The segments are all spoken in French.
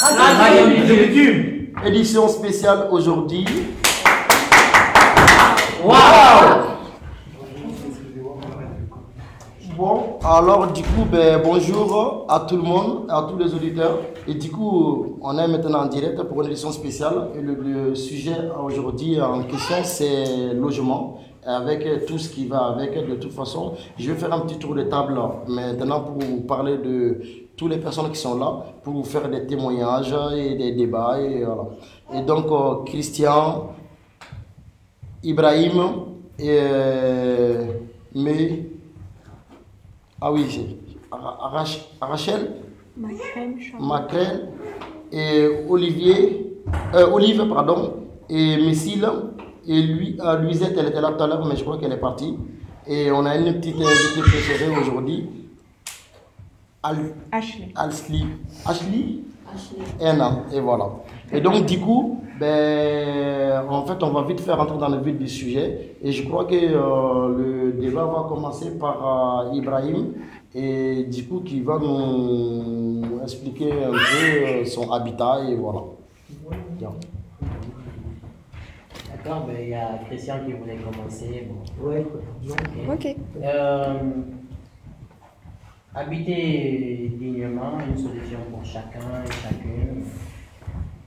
Radio de bitume. Édition spéciale aujourd'hui. Waouh Bon, alors du coup, ben, bonjour à tout le monde, à tous les auditeurs. Et du coup, on est maintenant en direct pour une édition spéciale. Et le, le sujet aujourd'hui en question, c'est logement, avec tout ce qui va avec. De toute façon, je vais faire un petit tour de table maintenant pour vous parler de toutes les personnes qui sont là, pour vous faire des témoignages et des débats. Et, voilà. et donc, euh, Christian, Ibrahim et euh, mais ah oui c'est Arach- Rachel Macrel et Olivier euh, Olive pardon et Messile et lui euh, Luisette elle était là tout à l'heure mais je crois qu'elle est partie et on a une petite invitée préférée aujourd'hui Al- Ashley. Ashley Ashley Anna, et voilà. Et donc, du coup, ben, en fait, on va vite faire entrer dans le vif du sujet. Et je crois que euh, le débat va commencer par euh, Ibrahim, et du coup, qui va nous expliquer un peu euh, son habitat, et voilà. Bien. D'accord, ben, il y a Christian qui voulait commencer. Bon. Ouais. Ok. Euh, habiter dignement, une solution pour chacun et chacune.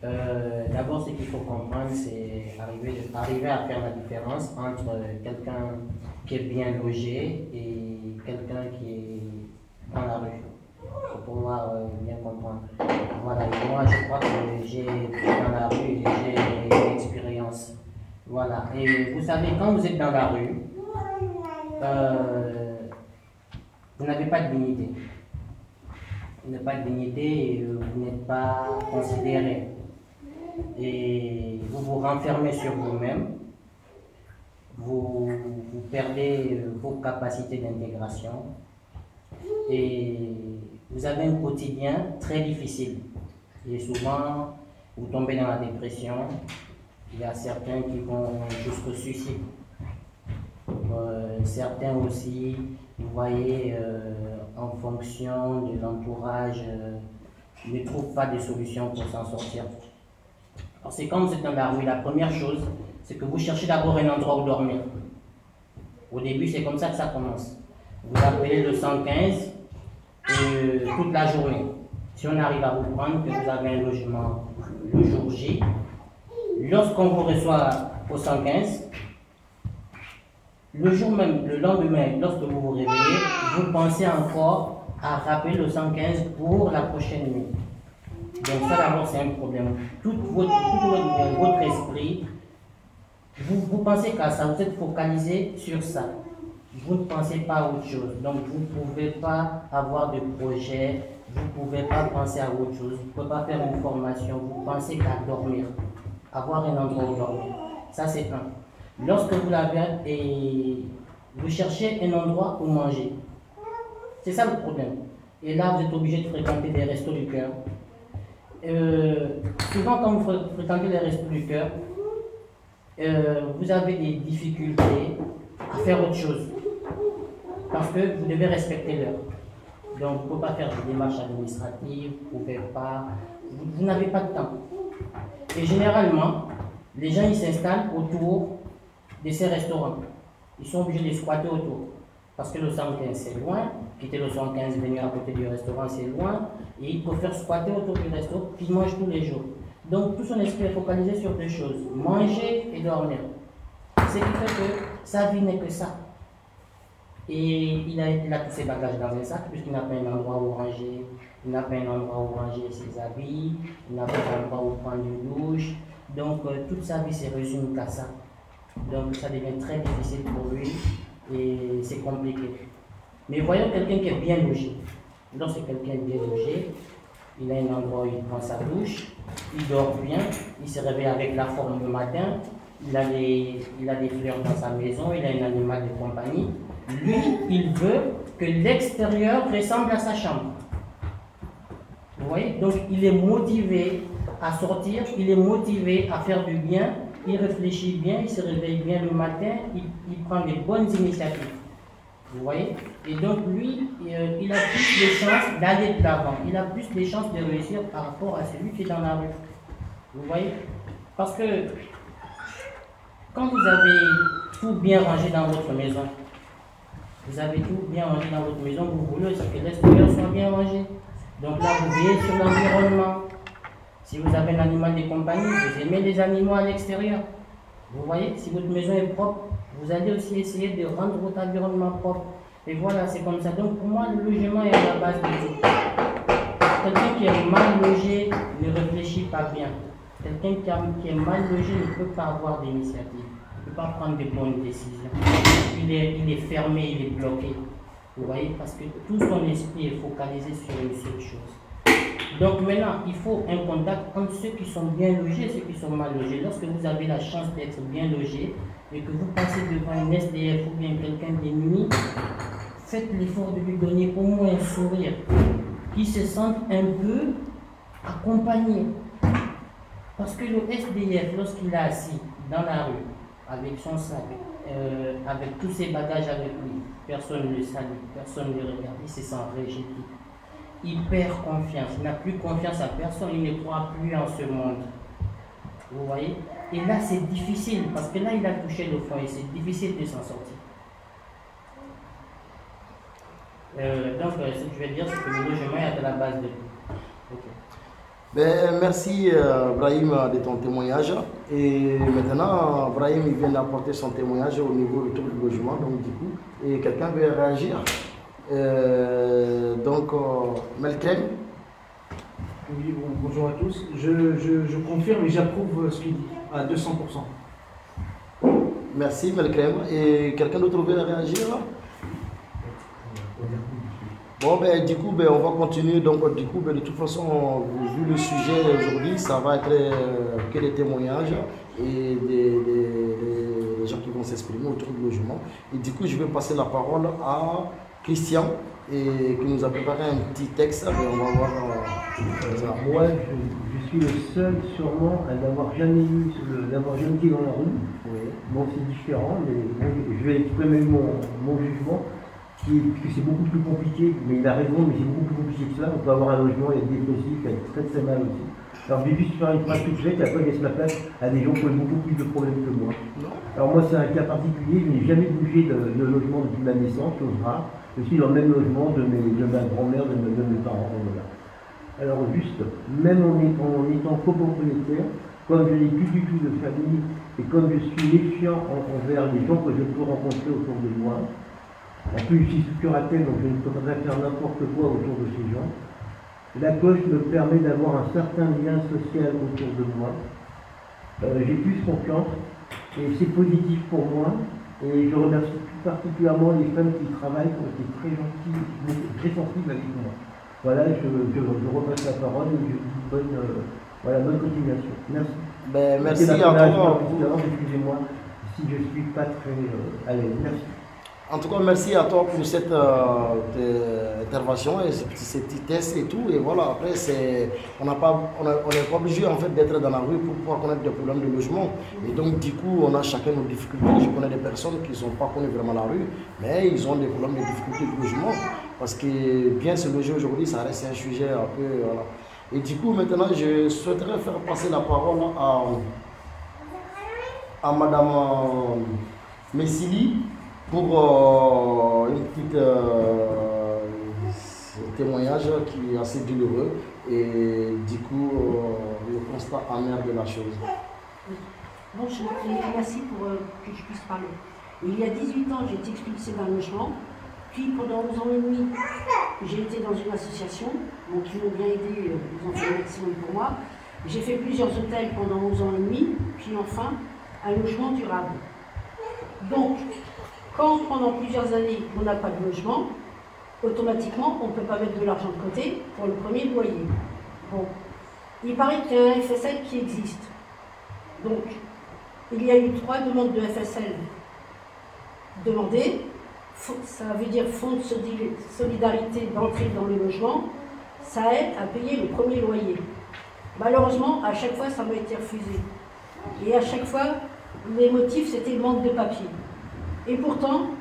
Euh, D'abord, ce qu'il faut comprendre, c'est arriver, arriver à faire la différence entre quelqu'un qui est bien logé et quelqu'un qui est dans la rue. Pour pouvoir euh, bien comprendre. Voilà, et moi, je crois que j'ai dans la rue j'ai l'expérience. Voilà, et vous savez, quand vous êtes dans la rue, euh, vous n'avez pas de dignité. Vous n'avez pas de dignité et euh, vous n'êtes pas considéré. Et vous vous renfermez sur vous-même. Vous, perdez euh, vos capacités d'intégration. Et vous avez un quotidien très difficile. Et souvent, vous tombez dans la dépression. Il y a certains qui vont jusqu'au suicide. Euh, certains aussi, vous voyez, euh, en fonction de l'entourage, euh, ne trouvent pas de solution pour s'en sortir. Alors c'est quand vous êtes dans la la première chose, c'est que vous cherchez d'abord un endroit où dormir. Au début, c'est comme ça que ça commence. Vous appelez le 115 euh, toute la journée. Si on arrive à vous prendre, que vous avez un logement le jour J, lorsqu'on vous reçoit au 115, le jour même, le lendemain, lorsque vous vous réveillez, vous pensez encore à rappeler le 115 pour la prochaine nuit. Donc ça d'abord c'est un problème. Tout votre, tout votre, votre esprit, vous, vous pensez qu'à ça, vous êtes focalisé sur ça. Vous ne pensez pas à autre chose. Donc vous ne pouvez pas avoir de projet, vous ne pouvez pas penser à autre chose, vous ne pouvez pas faire une formation, vous pensez qu'à dormir, avoir un endroit où dormir. Ça c'est un. Lorsque vous l'avez et vous cherchez un endroit où manger. C'est ça le problème. Et là, vous êtes obligé de fréquenter des restos du cœur. Euh, souvent, quand vous fré- fréquentez les restos du cœur, euh, vous avez des difficultés à faire autre chose. Parce que vous devez respecter l'heure. Donc, vous ne pouvez pas faire des démarches administratives, vous ne pouvez pas. Vous, vous n'avez pas de temps. Et généralement, les gens ils s'installent autour de ces restaurants. Ils sont obligés de squatter autour. Parce que le 115 c'est loin, quitter le 115, venir à côté du restaurant c'est loin, et ils préfèrent squatter autour du resto, puis ils mangent tous les jours. Donc tout son esprit est focalisé sur deux choses, manger et dormir. Ce qui fait que sa vie n'est que ça. Et il a, il a tous ses bagages dans un sac, puisqu'il n'a pas un endroit où ranger, il n'a pas un endroit où ranger ses habits, il n'a pas un endroit où prendre une douche. Donc euh, toute sa vie se résume qu'à ça. Donc ça devient très difficile pour lui et c'est compliqué. Mais voyons quelqu'un qui est bien logé. Lorsque quelqu'un est bien logé, il a un endroit où il prend sa douche, il dort bien, il se réveille avec la forme le matin, il a, il a des fleurs dans sa maison, il a un animal de compagnie. Lui, il veut que l'extérieur ressemble à sa chambre. Vous voyez? Donc il est motivé à sortir, il est motivé à faire du bien, il réfléchit bien, il se réveille bien le matin, il, prend des bonnes initiatives. Vous voyez? Et donc lui, euh, il a plus de chances d'aller de l'avant. Il a plus de chances de réussir par rapport à celui qui est dans la rue. Vous voyez? Parce que quand vous avez tout bien rangé dans votre maison, vous avez tout bien rangé dans votre maison, vous voulez aussi que l'extérieur soit bien rangé. Donc là, vous veillez sur l'environnement. Si vous avez un animal de compagnie, vous aimez les animaux à l'extérieur. Vous voyez, si votre maison est propre, vous allez aussi essayer de rendre votre environnement propre. Et voilà, c'est comme ça. Donc pour moi, le logement est à la base de tout. Quelqu'un qui est mal logé ne réfléchit pas bien. Quelqu'un qui, est mal logé ne peut pas avoir d'initiative, ne peut pas prendre de bonnes décisions. Il est, il est fermé, il est bloqué. Vous voyez, parce que tout son esprit est focalisé sur une seule chose. Donc maintenant, il faut un contact entre ceux qui sont bien logés et ceux qui sont mal logés. Lorsque vous avez la chance d'être bien logé et que vous passez devant une SDF ou bien quelqu'un démuni, faites l'effort de lui donner au moins un sourire, qu'il se sente un peu accompagné. Parce que le SDF, lorsqu'il est assis dans la rue, avec son sac, euh, avec tous ses bagages avec lui, personne ne le salue, personne ne le regarde, il se sent rejeté il perd confiance, il n'a plus confiance à personne, il ne croit plus en ce monde. Vous voyez? Et là, c'est difficile, parce que là, il a touché le foyer, c'est difficile de s'en sortir. Euh, donc, euh, ce que je vais dire, c'est que le logement est à la base de tout. Ben, merci euh, Brahim de ton témoignage. Et maintenant, Brahim vient d'apporter son témoignage au niveau du logement, donc du coup, et quelqu'un veut réagir? Euh, donc, euh, Malcolm Oui, bonjour à tous. Je, confirme et j'approuve ce qu'il dit à 200%. Merci Malcolm. Et quelqu'un d'autre veut réagir Bon, ben, du coup, ben, on va continuer. Donc, du coup, ben, de toute façon, vu le sujet aujourd'hui, ça va être euh, que des témoignages et des, des gens qui vont s'exprimer autour du logement. Et du coup, je vais passer la parole à Christian et qui nous a préparé un petit texte. on va voir. Euh, moi, je, suis le seul sûrement à n'avoir jamais eu, d'avoir jamais été dans la rue. Bon, c'est différent, mais je vais exprimer mon, mon jugement, qui que c'est beaucoup plus compliqué, mais il a raison, mais c'est beaucoup plus compliqué que ça. On peut avoir un logement, il y a des dépressifs, il y a très très mal aussi. Alors je vais juste faire une phrase toute faite et après laisse ma place à des gens qui ont beaucoup plus de problèmes que moi. Alors moi c'est un cas particulier, je n'ai jamais bougé de, de, logement depuis ma naissance, chose rare. Je suis dans le même logement de, mes, de ma grand-mère, de, de, mes parents. Alors juste, même en étant, copropriétaire, comme je n'ai plus du tout de famille et comme je suis méfiant envers les gens que je peux rencontrer autour de moi, en plus je suis sous curatelle, donc je ne peux pas faire n'importe quoi autour de ces gens, la poche me permet d'avoir un certain lien social autour de moi. Euh, j'ai plus confiance et c'est positif pour moi. Et je remercie plus particulièrement les femmes qui travaillent, qui ont été très gentilles, très sensibles avec moi. Voilà, je, je, repasse la parole et je dis bonne, euh, voilà, bonne continuation. Merci. Ben, merci à toi. Excusez-moi si je ne suis pas très euh, à l'aise. Merci. En tout cas, merci à toi pour cette euh, intervention et ces petits tests et tout. Et voilà, après, on n'est pas, obligé en fait, d'être dans la rue pour pouvoir connaître des problèmes de logement. Et donc, du coup, on a chacun nos difficultés. Je connais des personnes qui ne sont pas connues vraiment la rue, mais ils ont des problèmes de difficultés de logement. Parce que bien se loger aujourd'hui, ça reste un sujet un peu. Et du coup, maintenant, je souhaiterais faire passer la parole à, à Madame Messili pour euh, une petite euh, témoignage qui est assez douloureux et du coup euh, le constat amer de la chose. Bonjour, merci pour que je puisse parler. Il y a 18 ans, j'ai été expulsée d'un logement. Puis pendant 11 ans et demi, j'ai été dans une association, donc ils m'ont bien aidé, ils ont fait le maximum pour moi. J'ai fait plusieurs hôtels pendant 11 ans et demi, puis enfin un logement durable. Donc, quand pendant plusieurs années on n'a pas de logement, automatiquement on ne peut pas mettre de l'argent de côté pour le premier loyer. Bon, il paraît qu'il y a un FSL qui existe. Donc, il y a eu trois demandes de FSL demandées. Ça veut dire fonds de solidarité d'entrée dans le logement. Ça aide à payer le premier loyer. Malheureusement, à chaque fois, ça m'a été refusé. Et à chaque fois, les motifs, c'était manque de papier. Et pourtant,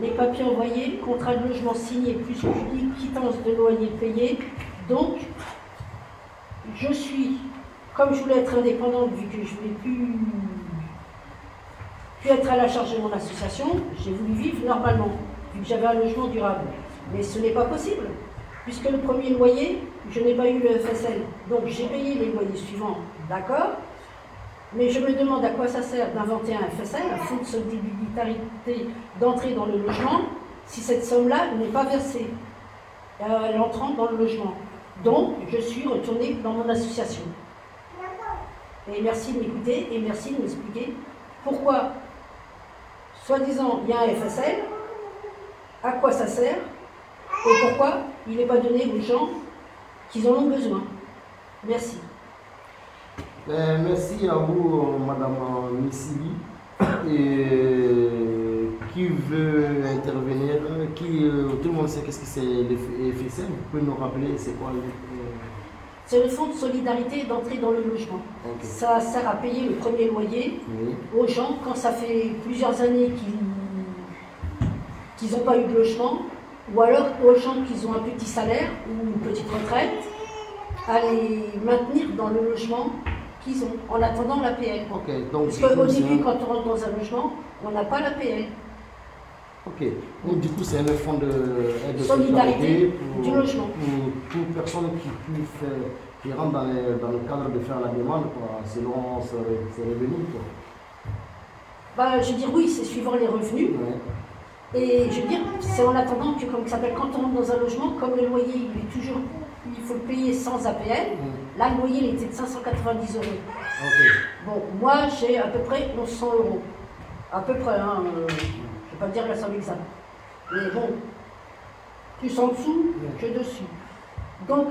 les papiers envoyés, contrat de logement signé, plus une quittance de loyer payé. Donc, je suis, comme je voulais être indépendante, vu que je ne voulais plus, plus être à la charge de mon association, j'ai voulu vivre normalement, vu que j'avais un logement durable. Mais ce n'est pas possible, puisque le premier loyer, je n'ai pas eu le FSL. Donc j'ai payé les loyers suivants, d'accord? Mais je me demande à quoi ça sert d'inventer un FSL, un fonds de solidarité d'entrée dans le logement, si cette somme-là n'est pas versée à l'entrant dans le logement. Donc, je suis retournée dans mon association. Et merci de m'écouter et merci de m'expliquer pourquoi, soi-disant, il y a un FSL, à quoi ça sert et pourquoi il n'est pas donné aux gens qui en ont besoin. Merci. Ben, merci à vous, Madame Missili. Et qui veut intervenir? Qui, euh, Tout le monde sait qu'est-ce que c'est le FSM. Vous pouvez nous rappeler c'est quoi le. C'est le fonds de solidarité d'entrée dans le logement. Ça sert à payer le premier loyer Oui. aux gens quand ça fait plusieurs années qu'ils qu'ils n'ont pas eu de logement, ou alors aux gens qui ont un petit salaire ou une petite retraite, à les maintenir dans le logement qu'ils ont en attendant l'APL. Parce qu'au début, quand on rentre dans un logement, on n'a pas l'APL. Ok, donc du coup, c'est un fonds de Solidarité pour, du logement. Pour toute personne qui puisse faire, qui rentre dans, les- dans le cadre de faire la demande, quoi, selon ses, revenus. Quoi. Bah, je veux dire, oui, c'est suivant les revenus. Ouais. Et je veux dire, c'est en attendant que, comme ça s'appelle, quand on rentre dans un logement, comme le loyer, il est toujours, il faut le payer sans APL. Là, le loyer, il était de 590 euros. Bon, moi, j'ai à peu près 1100 euros. À peu près, hein. euh, je ne vais pas dire la somme exacte. Mais bon, plus en dessous que dessus. Donc,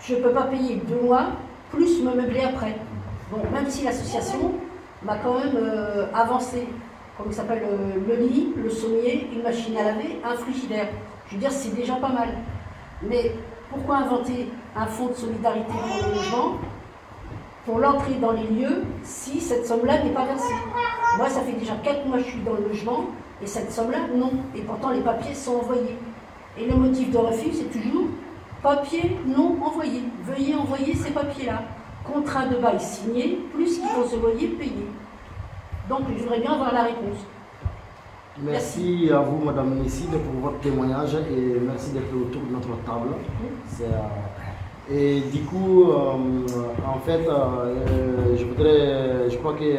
je ne peux pas payer deux mois, plus me meubler après. Bon, même si l'association m'a quand même euh, avancé, comme ça s'appelle, euh, le lit, le sommier, une machine à laver, un frigidaire. Je veux dire, c'est déjà pas mal. Mais pourquoi inventer un fonds de solidarité pour le logement pour l'entrée dans les lieux si cette somme-là n'est pas versée? Moi, ça fait déjà 4 mois que je suis dans le logement et cette somme-là, non. Et pourtant, les papiers sont envoyés. Et le motif de refus, c'est toujours papier non envoyé. Veuillez envoyer ces papiers-là. Contrat de bail signé, plus qu'ils vont se loyer payé. Donc, je voudrais bien avoir la réponse. Merci à vous, Madame Messide, pour votre témoignage et merci d'être autour de notre table. Euh, et du coup, euh, en fait, euh, je voudrais, je crois que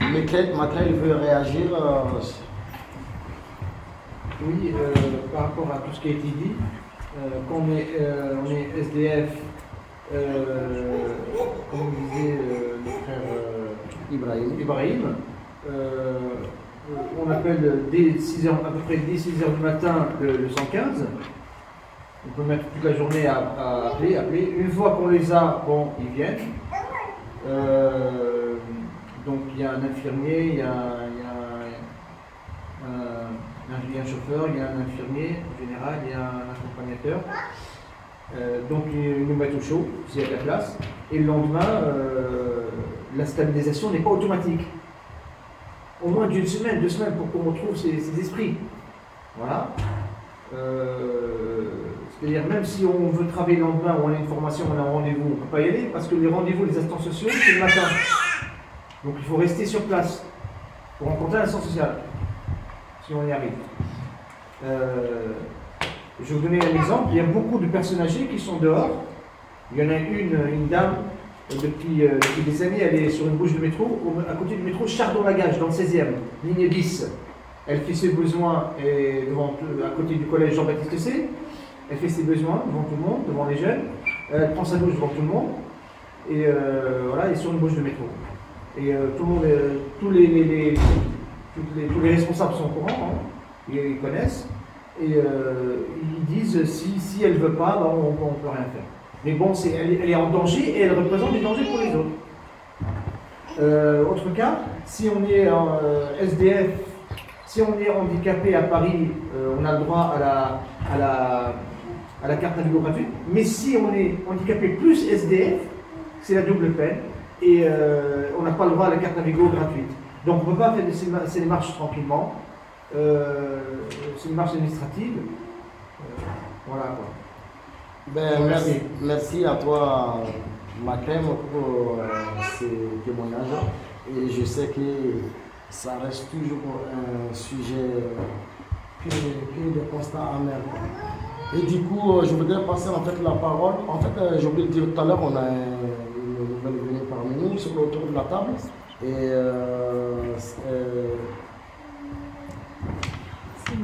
Michael veut réagir. Oui, par rapport à tout ce qui a été dit, euh, quand on est, on est SDF, comme disait le frère Ibrahim. Ibrahim, on appelle dès 6 heures, à peu près dès 6 heures du matin le, le 115. On peut mettre toute la journée à, appeler, appeler. Une fois qu'on les a, ils viennent. Euh, donc il y a un infirmier, il y a, un, chauffeur, il y a un infirmier en général, il y a un accompagnateur. Euh, donc ils nous mettent au chaud, s'il y a de la place. Et le lendemain, euh, la stabilisation n'est pas automatique. Au moins d'une semaine, deux semaines pour qu'on retrouve ses, esprits. Voilà. Euh, C'est-à-dire même si on veut travailler le lendemain ou on a une formation, on a un rendez-vous, on ne peut pas y aller parce que les rendez-vous des assistants sociaux, c'est le matin. Donc il faut rester sur place pour rencontrer l'assistant social, si on y arrive. Euh, je vais vous donner un exemple. Il y a beaucoup de personnes âgées qui sont dehors. Il y en a une, une dame, depuis, euh, depuis des années, elle est sur une bouche de métro, à côté du métro Chardon-Lagage, dans le 16e, ligne 10. Elle fait ses besoins et devant, à côté du collège Jean-Baptiste C. Elle fait ses besoins devant tout le monde, devant les jeunes. Elle prend sa douche devant tout le monde. Et euh, voilà, elle est sur une bouche de métro. Et euh, tout le monde, tous, les, les- tous les responsables sont au courant, hein. ils, connaissent. Et ils disent si, si elle ne veut pas, ben, on ne peut rien faire. Mais bon, est- elle est en danger et elle représente des dangers pour les autres. Euh, autre cas, si on est euh, SDF, si on est handicapé à Paris, euh, on a le droit à la, à la, à la carte Navigo gratuite. Mais si on est handicapé plus SDF, c'est la double peine et on n'a pas le droit à la carte Navigo gratuite. Donc on ne peut pas faire ces, ces démarches tranquillement. Euh, c'est une marche administrative. Euh, voilà quoi. Ben, merci, merci à toi, Macrem, pour euh, ces témoignages. Et je sais que ça reste toujours un sujet que, que de constat amer. Et du coup, euh, je voudrais passer en fait la parole. En fait, euh, j'ai oublié de dire tout à l'heure, on a un- une nouvelle venue parmi nous sur le tour de la table. Et euh, euh,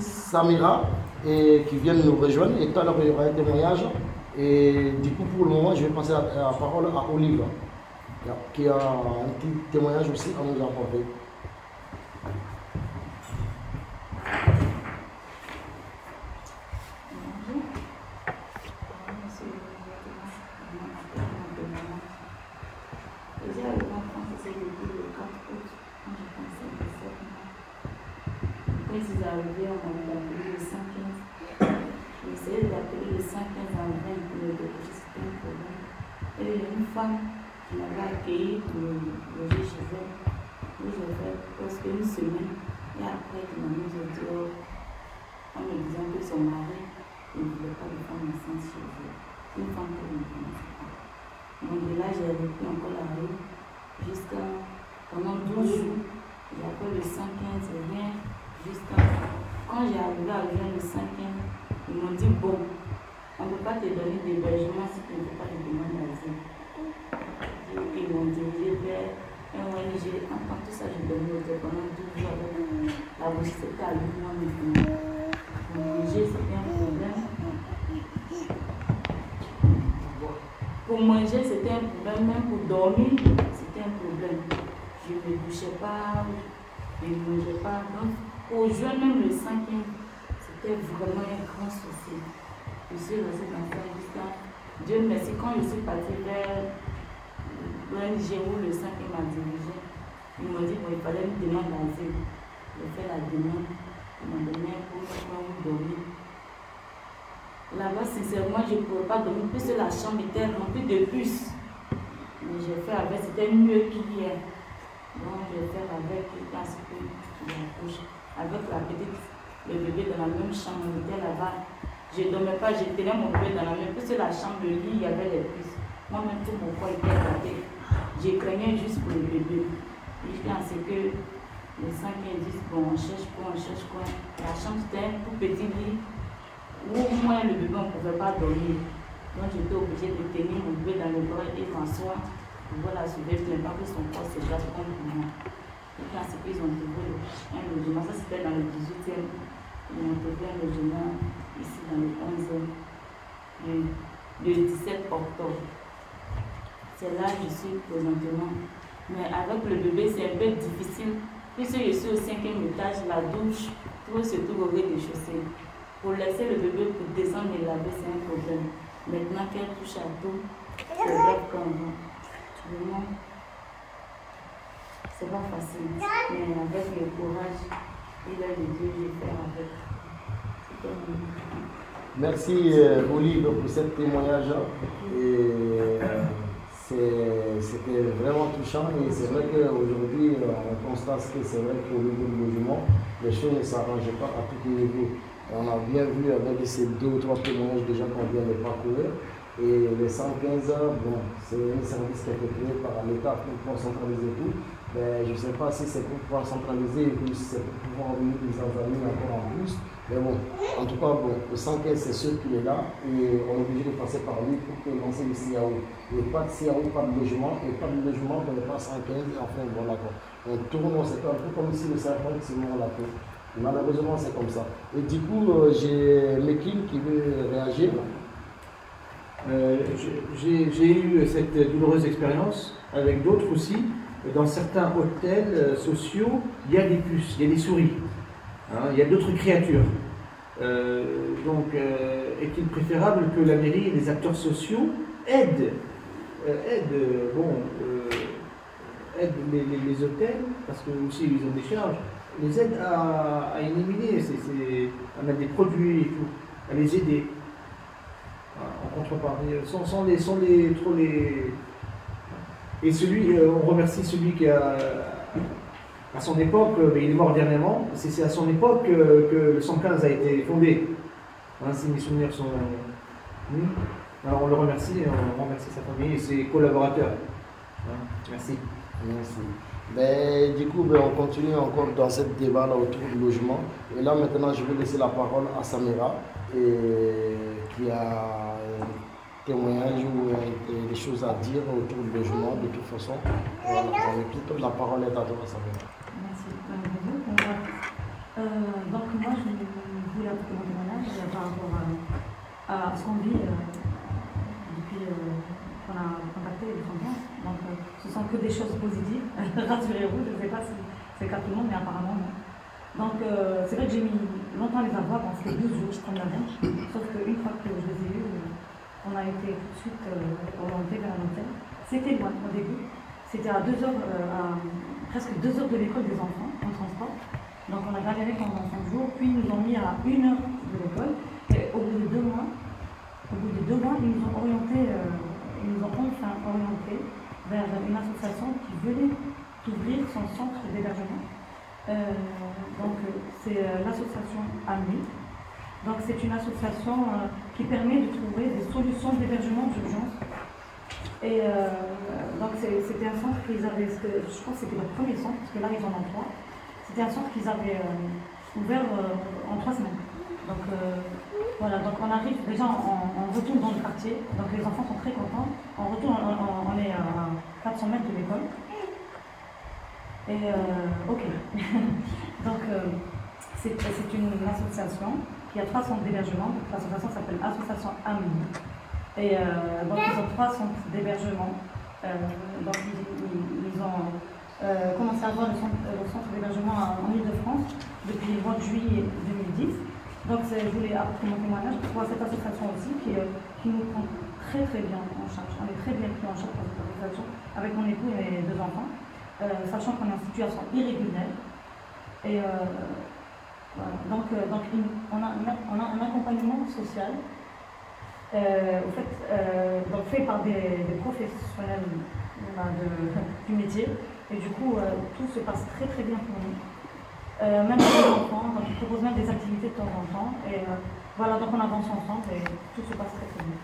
Samira, et qui viennent nous rejoindre. Et tout à l'heure, il y aura un témoignage. Et du coup, pour le moment, je vais passer la, parole à Olive, qui a un petit témoignage aussi à nous apporter. Bonjour. Monsieur le Déjà, le enfant, c'est depuis le 4 août, quand j'ai pensé à 17 mois. Ils sont arrivés, on m'avait appelé le 115. J'ai essayé d'appeler le 115 en vain pour que c'était un problème. Et il y a une femme qui m'avait accueilli pour loger chez elle. Où j'ai presque une semaine. Et après, il m'a mis au dehors en me disant que son mari ne voulait pas de femme enceinte chez eux. Une femme qu'elle ne connaissait pas. Donc de là, j'ai repris encore la rue jusqu'à pendant 12 jours. J'ai appelé le 115, rien, jusqu'à quand j'ai arrivé à Lyon le 115, ils m'ont dit bon, on ne peut pas te donner d'hébergement si tu ne fais pas de demande d'asile. Ils m'ont dirigé vers un ONG. En tant que tout ça, j'ai donné au pendant 12 jours avec la bouche, c'était à lui, moi, maintenant. Pour manger, c'était un problème. Pour manger, c'était un problème. Même pour dormir, c'était un problème. Je ne me douchais pas, je ne mangeais pas. Pour jouer même le 5 c'était vraiment un grand souci. Je suis restée dans ça jusqu'à Dieu merci. Quand je suis partie vers l'ONG où le 5 m'a dirigé, ils m'ont dit qu'il fallait une demande d'asile. J'ai fait la demande. Ils m'ont donné un pour dormir. Là-bas, sincèrement, je ne pouvais pas dormir puisque la chambre était remplie de puces. Mais j'ai fait avec, c'était mieux qu'hier. Donc, j'ai fait avec à ce que je accouche. Avec la petite, le bébé dans la même chambre, était là-bas. Je ne dormais pas, je tenais mon bébé dans la même, puisque la chambre, le lit, il y avait les puces. Moi-même, tout mon corps était éclaté. Je craignais juste pour le bébé. Jusqu'à ce que les 5 disent, bon, on cherche quoi, on cherche quoi. La chambre, c'était un tout petit lit où moi le bébé on ne pouvait pas dormir. Donc j'étais obligée de tenir mon bébé dans le bras et m'asseoir la soulever, mais pas que son corps se glace comme moi. C'est qu'ils ont trouvé un logement, ça c'était dans le 18e, ils ont trouvé un logement ici dans le 11e, le, le 17 octobre. C'est là que je suis présentement. Mais avec le bébé, c'est un peu difficile. Puisque je suis au cinquième étage, la douche, tout se trouve au rez-de-chaussée. Pour laisser le bébé descendre et laver, c'est un problème. Maintenant qu'elle touche à tout, c'est grave comme moi. Vraiment, c'est pas facile. Mais avec le courage de Dieu, je faire avec. Merci euh, Olive pour ce témoignage. Et, euh, C'était vraiment touchant et c'est vrai qu'aujourd'hui euh, on constate que c'est vrai qu'au niveau du logement, les choses ne s'arrangent pas à tous les niveaux. On a bien vu avec ces deux ou trois témoignages déjà qu'on vient de parcourir. Et les 115 heures, bon, c'est un service qui a été créé par l'État pour pouvoir centraliser tout. Mais je ne sais pas si c'est pour pouvoir centraliser puis si c'est pour pouvoir venir des amis encore en plus. Mais bon, en tout cas, bon, le 115 c'est sûr qu'il est là et on est obligé de passer par lui pour que lancer le CIAO. Et pas de CIAO, pas de logement, et pas de logement, ben, pas 115, et enfin voilà quoi. On tourne, c'est un peu comme si le serpent se mord la peau. Malheureusement, c'est comme ça. Et du coup, euh, j'ai Mekin qui veut réagir. Euh, j'ai eu cette douloureuse expérience avec d'autres aussi. Dans certains hôtels euh, sociaux, il y a des puces, il y a des souris, hein, il y a d'autres créatures. Euh, donc, euh, est-il préférable que la mairie et les acteurs sociaux aident, aident, bon, aident les, hôtels, parce que aussi ils ont des charges, les aident à, éliminer, à mettre des produits et tout, à les aider en contrepartie, sans, sans les, sans les, trop les. Et celui, euh, on remercie celui qui a, à son époque, euh, mais il est mort dernièrement, c'est à son époque que, que le 115 a été fondé. Hein, si mes souvenirs sont. Alors on le remercie, on remercie sa famille et ses collaborateurs. Hein, merci. Merci. Ben, du coup, ben, on continue encore dans ce débat-là autour du logement. Et là, maintenant, je vais laisser la parole à Samira, qui a un témoignage ou euh, des choses à dire autour du logement, de toute façon. Voilà, écoute. la parole est à toi, Samira. Merci. Euh. Euh, donc moi, je voulais apporter mon témoignage euh, par rapport à, ce qu'on vit euh, depuis euh, qu'on a contacté les enfants. Donc euh, ce sont que des choses positives. Rassurez-vous, je ne sais pas si c'est le cas tout le monde, mais apparemment non. Donc euh, c'est vrai que j'ai mis longtemps à les avoir, parce que 12 jours, je prends la neige. Sauf qu'une fois que je les ai eus, euh, on a été tout de suite orienté vers un hôtel. C'était loin au début. C'était à deux heures, euh, presque deux heures de l'école des enfants en transport. Donc on a galéré pendant cinq jours, puis ils nous ont mis à une heure de l'école. Et au bout de deux mois, au bout de deux mois, ils nous ont orientés, euh, ils nous ont enfin orientés vers une association qui venait d'ouvrir son centre d'hébergement. Euh, donc c'est l'association AMI. Donc c'est une association euh, qui permet de trouver des solutions d'hébergement d'urgence. Et euh, donc c'était un centre qu'ils avaient, je pense que c'était leur premier centre, parce que là ils en ont trois. C'était un centre qu'ils avaient euh, ouvert en trois semaines. Donc voilà, donc on arrive déjà, on, on retourne dans le quartier, donc les enfants sont très contents. On retourne, on, on- est à 400 mètres de l'école. Et ok. donc c'est une association qui a trois centres d'hébergement. L'association s'appelle Association AMI. Et donc ils ont trois centres d'hébergement. Euh, donc ils, ont euh, commencé à avoir le centre, d'hébergement en Ile-de-France depuis le mois de juillet 2010. Donc je voulais apporter mon témoignage pour cette association aussi qui, euh, qui nous prend très très bien en charge. On est très bien pris en charge par cette association avec mon époux et mes deux enfants, sachant qu'on est en situation irrégulière. Et donc, euh, donc on, a, on a un accompagnement social euh, au fait, euh, donc fait par des, professionnels de- du métier. Et du coup, tout se passe très très bien pour nous. Même pour les enfants, donc ils proposent même des activités de temps en temps. Et voilà, donc on avance ensemble et tout se passe très très bien.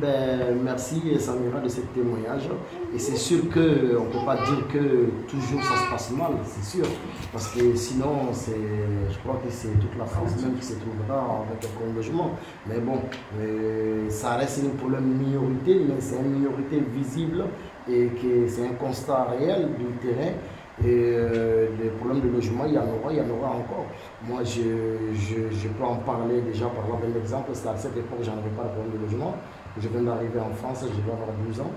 Ben, merci Samira de ce témoignage. Et c'est sûr qu'on ne peut pas dire que toujours ça se passe mal, c'est sûr. Parce que sinon, je crois que c'est toute la France même qui se trouvera avec un logement. Mais bon, euh, ça reste une problème minorité, mais c'est une minorité visible et que c'est un constat réel du terrain. Et euh, les problèmes de logement, il y en aura, il y en aura encore. Moi, je, je, peux en parler déjà par un exemple, c'est à cette époque, j'en avais pas de problème de logement. Je viens d'arriver en France, je vais avoir 12 ans.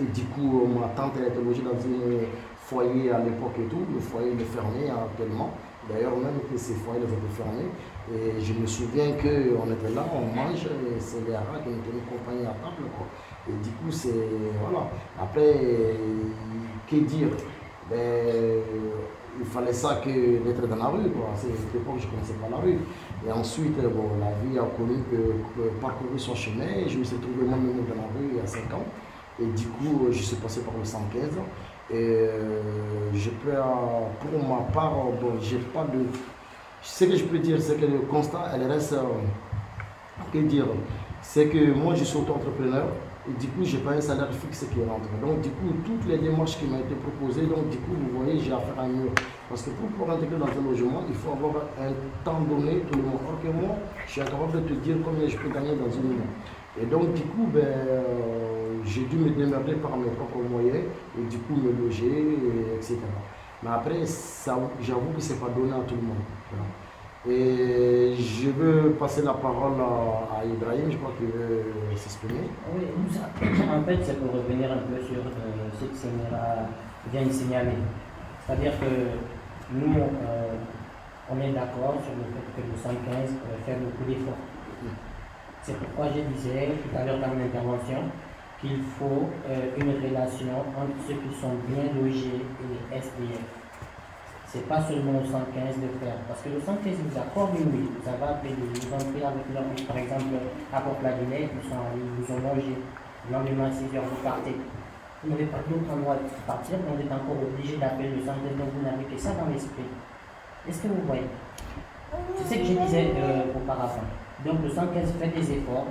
Et du coup, euh, ma tante elle était logée dans un foyer à l'époque et tout. Le foyer est fermé hein, actuellement. D'ailleurs, même que ces foyers les étaient fermés. Et je me souviens qu'on était là, on mange, et c'est les Arabes qui nous tenaient compagnie à table. Et du coup, c'est. Voilà. Après, que dire? Ben, fallait ça que d'être dans la rue. Quoi. C'est cette je ne connaissais pas la rue. Et ensuite, euh, bon, la vie a connu que, parcouru son chemin. Je me suis trouvé moi-même dans la rue il y a 5 ans. Et du coup, euh, je suis passé par le 115. Et euh, je peux, pour ma part, bon, j'ai pas de. Ce que je peux dire, c'est que le constat, elle reste. que dire C'est que moi, je suis auto-entrepreneur. Et du coup, je n'ai pas un salaire fixe qui rentre. Donc, du coup, toutes les démarches qui m'ont été proposées, donc, du coup, vous voyez, j'ai affaire à un mur. Parce que pour pouvoir intégrer dans un logement, il faut avoir un temps donné tout le monde. Or que moi, je suis incapable de te dire combien je peux gagner dans une mois. Et donc, du coup, ben, euh, j'ai dû me démerder par mes propres moyens et du coup me loger, et etc. Mais après, j'avoue que ce n'est pas donné à tout le monde. Et je veux passer la parole à, Ibrahim, je crois qu'il veut s'exprimer. Oui, en fait, c'est pour revenir un peu sur euh, ce que Samira vient de signaler. C'est-à-dire que nous, euh, on est d'accord sur le fait que le 115 euh, fait beaucoup d'efforts. C'est pourquoi je disais tout à l'heure dans mon intervention qu'il faut euh, une relation entre ceux qui sont bien logés et les SDF. C'est pas seulement au 115 de faire. Parce que le 115 vous accorde une nuit. Vous avez appelé, vous entrez avec leur par exemple, à Port-la-Villette, ils sont vous ont logé. Le lendemain à 6 heures, vous partez. Vous n'avez pas d'autre endroit de partir, vous êtes encore obligé d'appeler le centre, donc vous n'avez que ça dans l'esprit. Est-ce que vous voyez? C'est ce que je disais euh, auparavant. Donc le 115 fait des efforts,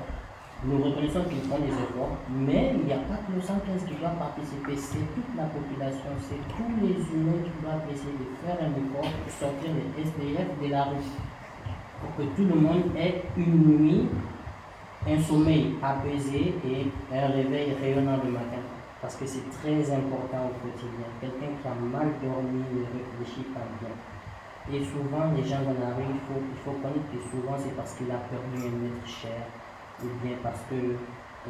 nous reconnaissons qu'ils font des efforts, mais il n'y a pas que le 115 qui doit participer, c'est toute la population, c'est tous les humains qui doivent essayer de faire un effort pour sortir les SDF de la rue, pour que tout le monde ait une nuit, un sommeil apaisé et un réveil rayonnant le matin. Parce que c'est très important au quotidien. Quelqu'un qui a mal dormi ne réfléchit pas bien. Et souvent, les gens dans la rue, il faut, il connaître que souvent c'est parce qu'il a perdu un être cher, ou bien parce qu'il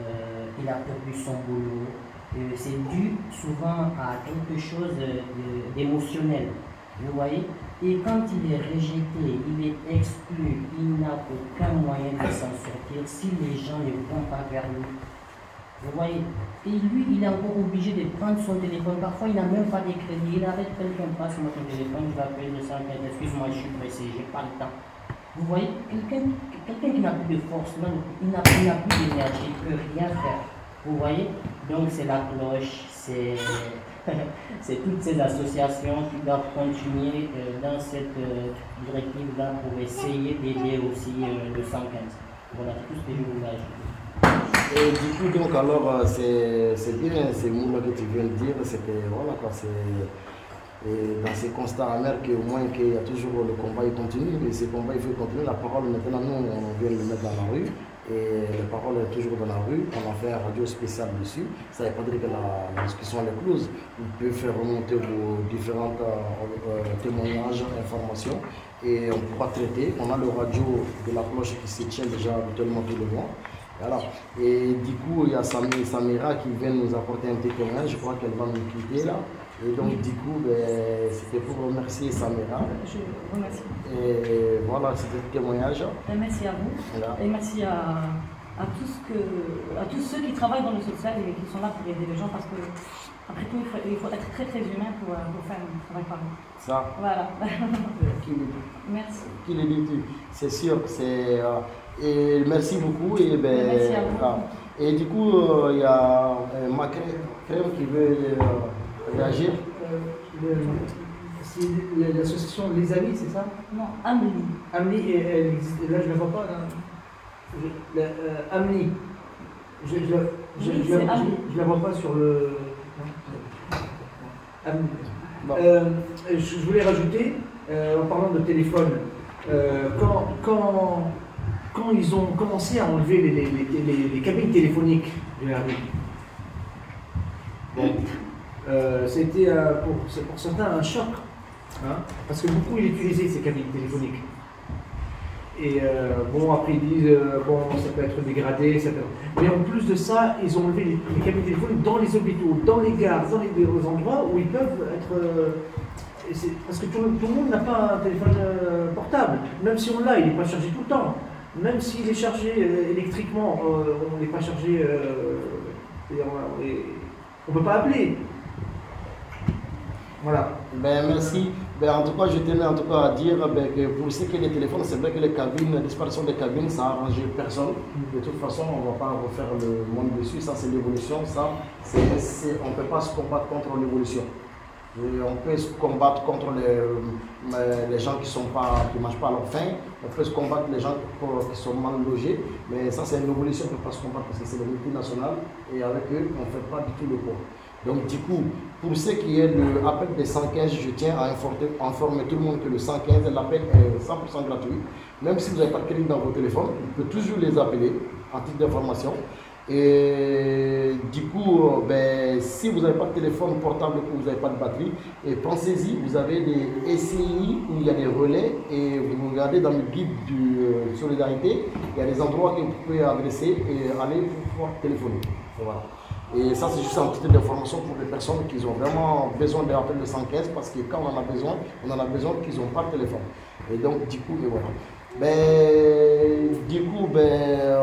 euh, a perdu son boulot. Euh, c'est dû souvent à quelque chose d'émotionnel. Vous voyez? Et quand il est rejeté, il est exclu, il n'a aucun moyen de s'en sortir si les gens ne vont pas vers lui. Vous voyez Et lui, il est encore obligé de prendre son téléphone. Parfois, il n'a même pas de crédit. Il arrête quelqu'un passe sur mon téléphone, je appeler le 115, excuse-moi, je suis pressé, je n'ai pas le temps. Vous voyez, quelqu'un qui n'a plus de force, il n'a plus d'énergie, il ne peut rien faire. Vous voyez Donc c'est la cloche, c'est c'est toutes ces associations qui doivent continuer euh, dans cette euh, directive-là pour essayer d'aider aussi euh, le 115. Voilà tout ce que je voulais ajouter. Et du coup, donc, alors, euh, c'est bien ces mots-là que tu viens de dire, c'est que, voilà, quoi, c'est dans ces constats amers qu'au moins qu'il y a toujours le combat, il continue, mais ce combat, il faut continuer. La parole, maintenant, nous, on vient le mettre dans la rue, et la parole est toujours dans la rue. On a fait un radio spécial dessus. Ça ne veut pas dire que la, discussion est close. Vous pouvez faire remonter vos différents euh, euh, témoignages, informations, et on pourra traiter. On a le radio de la cloche qui se tient déjà habituellement tous les mois. Voilà. Et du coup, il y a Sami- Samira qui vient nous apporter un témoignage. Je crois qu'elle va nous quitter là. Et donc, du coup, ben, c'était pour remercier Samira. Je vous remercie. Et voilà, c'était le témoignage. Et merci à vous. Voilà. Et merci à, à, tous que, à tous ceux qui travaillent dans le social et qui sont là pour aider les gens parce que, après tout, il faut, il faut être très très humain pour, euh, pour faire un travail pareil. Ça, Voilà. qui le dit? Merci. Qui le dit? C'est sûr. C'est, euh, et merci beaucoup. Et, ben, Merci à vous. et du coup, euh, il y a euh, ma crème, qui veut euh, réagir. Euh, le- c'est l'association Les Amis, c'est ça? Non, Amélie. Amni, et- elle existe, là je ne la vois pas. Là. Je, la, euh, Amni. Je ne je, je, Oui, je la- c'est Amni. je- je la vois pas sur le. Amni. Bon. Euh, je, je voulais rajouter, euh, en parlant de téléphone, euh, quand, quand, quand ils ont commencé à enlever les, cabines téléphoniques de la rue, euh, c'était euh, pour, certains un choc, hein, parce que beaucoup ils utilisaient ces cabines téléphoniques. Et euh, bon, après ils disent, bon, ça peut être dégradé, ça peut... mais en plus de ça, ils ont enlevé les, cabines téléphoniques dans les hôpitaux, dans les gares, dans les, endroits où ils peuvent être. parce que tout, le- tout le monde n'a pas un téléphone portable, même si on l'a, il n'est pas chargé tout le temps. Même s'il est chargé euh, électriquement, euh, on n'est pas chargé. euh, on ne peut pas appeler. Voilà. Ben, merci. Ben, en tout cas, je tenais en tout cas à dire ben, que pour ce qui est des téléphones, c'est vrai que les cabines, la disparition des cabines, ça a arrangé personne. De toute façon, on ne va pas refaire le monde dessus. Ça, c'est l'évolution. Ça, on ne peut pas se combattre contre l'évolution. On peut se combattre contre les, les gens qui sont pas, mangent pas à leur faim. On peut se combattre les gens qui- sont mal logés. Mais ça, c'est une évolution qu'on ne peut pas se combattre parce que c'est les multinationales. Et avec eux, on ne fait pas du tout le poids. Donc, du coup, pour ce qui est de l'appel des 115, je tiens à informer, informer tout le monde que le 115, l'appel est 100% gratuit. Même si vous n'avez pas de crédit dans vos téléphones, vous pouvez toujours les appeler en titre d'information. Et du coup, euh, ben, si vous n'avez pas de téléphone portable ou vous n'avez pas de batterie, et pensez-y, vous avez des SCI où il y a des relais et vous regardez dans le guide de solidarité, il y a des endroits que vous pouvez adresser et aller pour pouvoir téléphoner. Voilà. Et ça, c'est juste un titre d'information pour les personnes qui ont vraiment besoin de l'appel de 115 parce que quand on en a besoin, on en a besoin qu'ils n'ont pas de téléphone. Et donc, du coup, et voilà. Ben, du coup, ben,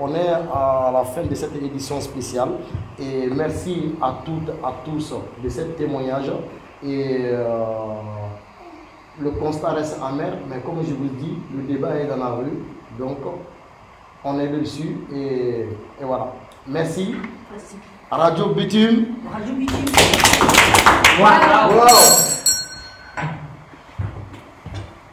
on est à la fin de cette édition spéciale. Et merci à toutes, à tous de ce témoignage. Et euh, le constat reste amer, mais comme je vous dis, le débat est dans la rue. Donc, on est dessus et, et voilà. Merci Merci. Radio Bitume. Radio Bitume. Wow.